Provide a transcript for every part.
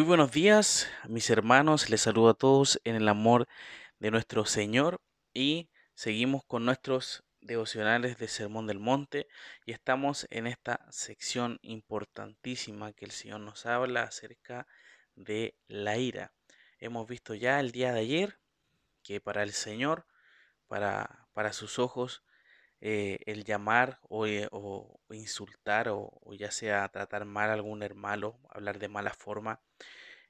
Muy buenos días, mis hermanos. Les saludo a todos en el amor de nuestro Señor y seguimos con nuestros devocionales de Sermón del Monte y estamos en esta sección importantísima que el Señor nos habla acerca de la ira. Hemos visto ya el día de ayer que para el Señor, para, para sus ojos, eh, el llamar o, eh, insultar o, ya sea tratar mal a algún hermano, hablar de mala forma,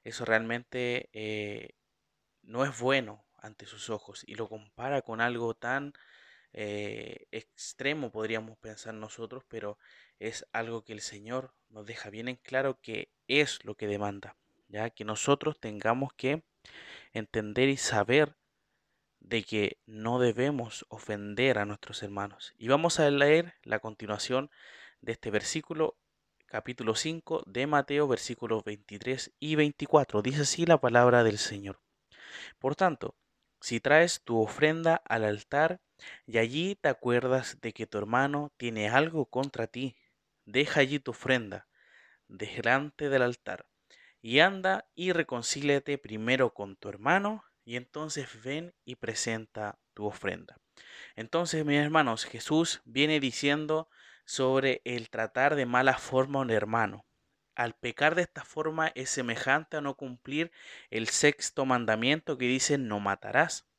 eso realmente eh, no es bueno ante sus ojos y lo compara con algo tan extremo, podríamos pensar nosotros, pero es algo que el Señor nos deja bien en claro que es lo que demanda, ya que nosotros tengamos que entender y saber de que no debemos ofender a nuestros hermanos. Y vamos a leer la continuación de este versículo, capítulo 5 de Mateo, versículos 23 y 24. Dice así la palabra del Señor. Por tanto, si traes tu ofrenda al altar y allí te acuerdas de que tu hermano tiene algo contra ti, deja allí tu ofrenda delante del altar y anda y reconcíliate primero con tu hermano y entonces ven y presenta tu ofrenda. Entonces, mis hermanos, Jesús viene diciendo sobre el tratar de mala forma a un hermano. Al pecar de esta forma es semejante a no cumplir el sexto mandamiento que dice no matarás.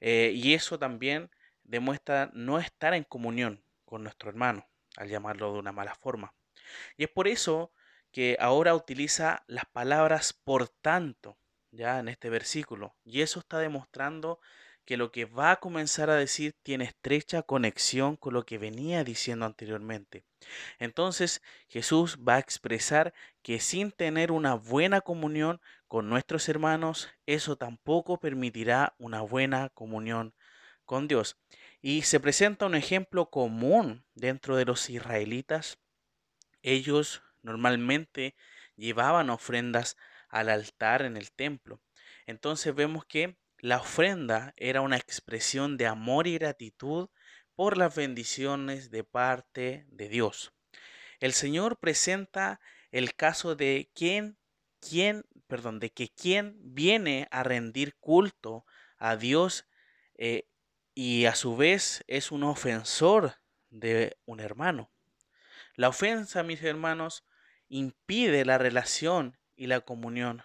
Eh, y eso también demuestra no estar en comunión con nuestro hermano, al llamarlo de una mala forma. Y es por eso que ahora utiliza las palabras por tanto ya en este versículo. Y eso está demostrando que lo que va a comenzar a decir tiene estrecha conexión con lo que venía diciendo anteriormente. Entonces Jesús va a expresar que sin tener una buena comunión con nuestros hermanos, eso tampoco permitirá una buena comunión con Dios. Y se presenta un ejemplo común dentro de los israelitas. Ellos normalmente llevaban ofrendas al altar en el templo. Entonces vemos que la ofrenda era una expresión de amor y gratitud por las bendiciones de parte de Dios. El Señor presenta el caso de quien, quien, perdón, de que quien viene a rendir culto a Dios eh, y a su vez es un ofensor de un hermano. La ofensa, mis hermanos, impide la relación y la comunión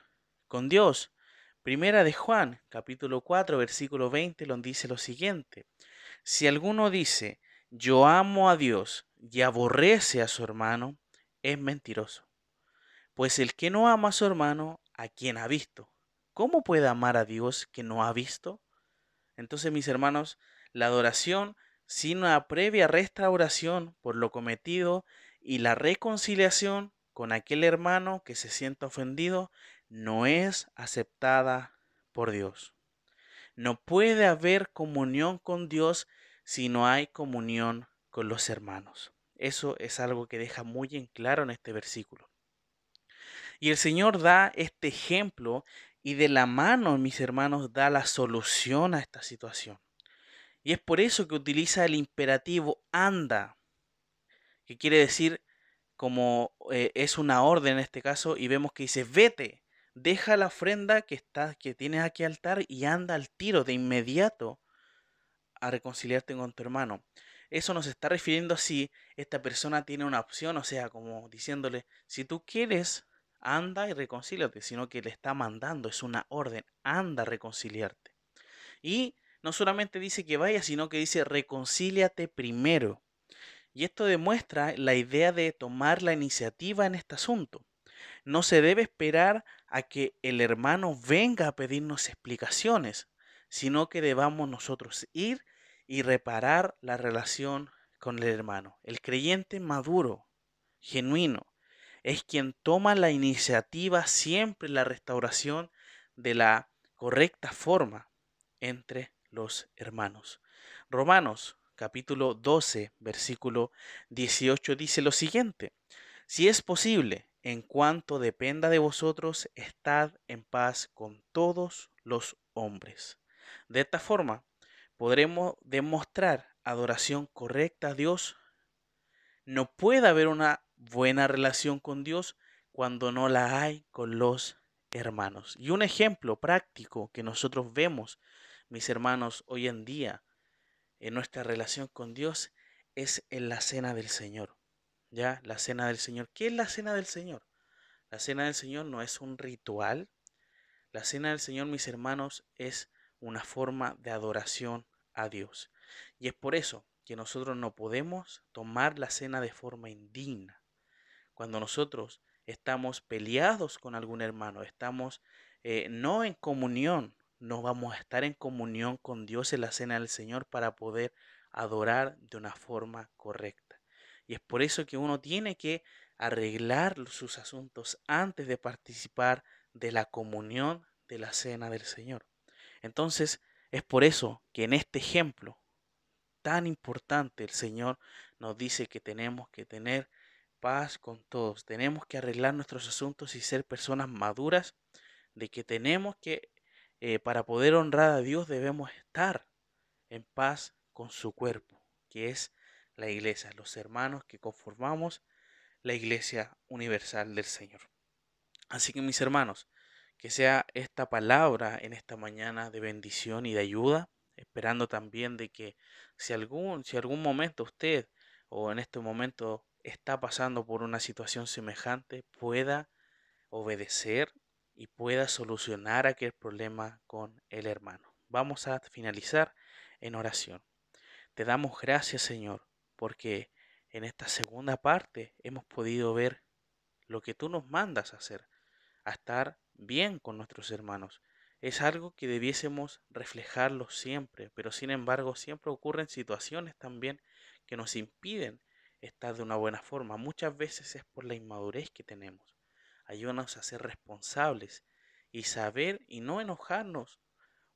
con Dios. Primera de Juan, capítulo 4, versículo 20, lo dice lo siguiente. Si alguno dice, yo amo a Dios y aborrece a su hermano, es mentiroso. Pues el que no ama a su hermano, ¿a quien ha visto? ¿Cómo puede amar a Dios que no ha visto? Entonces, mis hermanos, la adoración sin una previa restauración por lo cometido y la reconciliación con aquel hermano que se sienta ofendido no es aceptada por Dios. No puede haber comunión con Dios si no hay comunión con los hermanos. Eso es algo que deja muy en claro en este versículo. Y el Señor da este ejemplo y de la mano, mis hermanos, da la solución a esta situación. Y es por eso que utiliza el imperativo anda, que quiere decir como eh, es una orden en este caso, y vemos que dice, vete, deja la ofrenda que, está, que tienes aquí al altar y anda al tiro de inmediato a reconciliarte con tu hermano. Eso nos está refiriendo a si esta persona tiene una opción, o sea, como diciéndole, si tú quieres, anda y reconcíliate, sino que le está mandando, es una orden, anda a reconciliarte. Y no solamente dice que vaya, sino que dice reconcíliate primero. Y esto demuestra la idea de tomar la iniciativa en este asunto. No se debe esperar a que el hermano venga a pedirnos explicaciones, sino que debamos nosotros ir y reparar la relación con el hermano. El creyente maduro, genuino, es quien toma la iniciativa siempre en la restauración de la correcta forma entre los hermanos. Romanos capítulo 12, versículo 18 dice lo siguiente, si es posible, en cuanto dependa de vosotros, estad en paz con todos los hombres. De esta forma, podremos demostrar adoración correcta a Dios. No puede haber una buena relación con Dios cuando no la hay con los hermanos. Y un ejemplo práctico que nosotros vemos, mis hermanos, hoy en día en nuestra relación con Dios es en la cena del Señor. ¿Ya? La cena del Señor. ¿Qué es la cena del Señor? La cena del Señor no es un ritual. La cena del Señor, mis hermanos, es una forma de adoración a Dios. Y es por eso que nosotros no podemos tomar la cena de forma indigna. Cuando nosotros estamos peleados con algún hermano, estamos eh, no en comunión, no vamos a estar en comunión con Dios en la cena del Señor para poder adorar de una forma correcta. Y es por eso que uno tiene que arreglar sus asuntos antes de participar de la comunión de la cena del Señor. Entonces, es por eso que en este ejemplo tan importante el Señor nos dice que tenemos que tener paz con todos, tenemos que arreglar nuestros asuntos y ser personas maduras, de que tenemos que, eh, para poder honrar a Dios, debemos estar en paz con su cuerpo, que es la iglesia, los hermanos que conformamos la iglesia universal del Señor. Así que mis hermanos, que sea esta palabra en esta mañana de bendición y de ayuda, esperando también de que si algún, si algún momento usted o en este momento está pasando por una situación semejante pueda obedecer y pueda solucionar aquel problema con el hermano. Vamos a finalizar en oración. Te damos gracias, Señor, porque en esta segunda parte hemos podido ver lo que tú nos mandas hacer, a estar bien con nuestros hermanos. Es algo que debiésemos reflejarlo siempre, pero sin embargo siempre ocurren situaciones también que nos impiden estar de una buena forma. Muchas veces es por la inmadurez que tenemos. Ayúdanos a ser responsables y saber y no enojarnos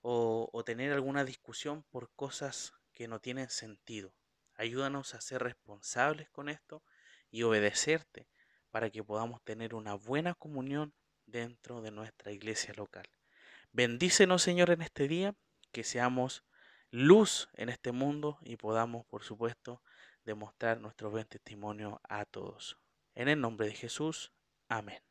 o, tener alguna discusión por cosas que no tienen sentido. Ayúdanos a ser responsables con esto y obedecerte para que podamos tener una buena comunión dentro de nuestra iglesia local. Bendícenos, Señor, en este día, que seamos luz en este mundo y podamos, por supuesto, demostrar nuestro buen testimonio a todos. En el nombre de Jesús, amén.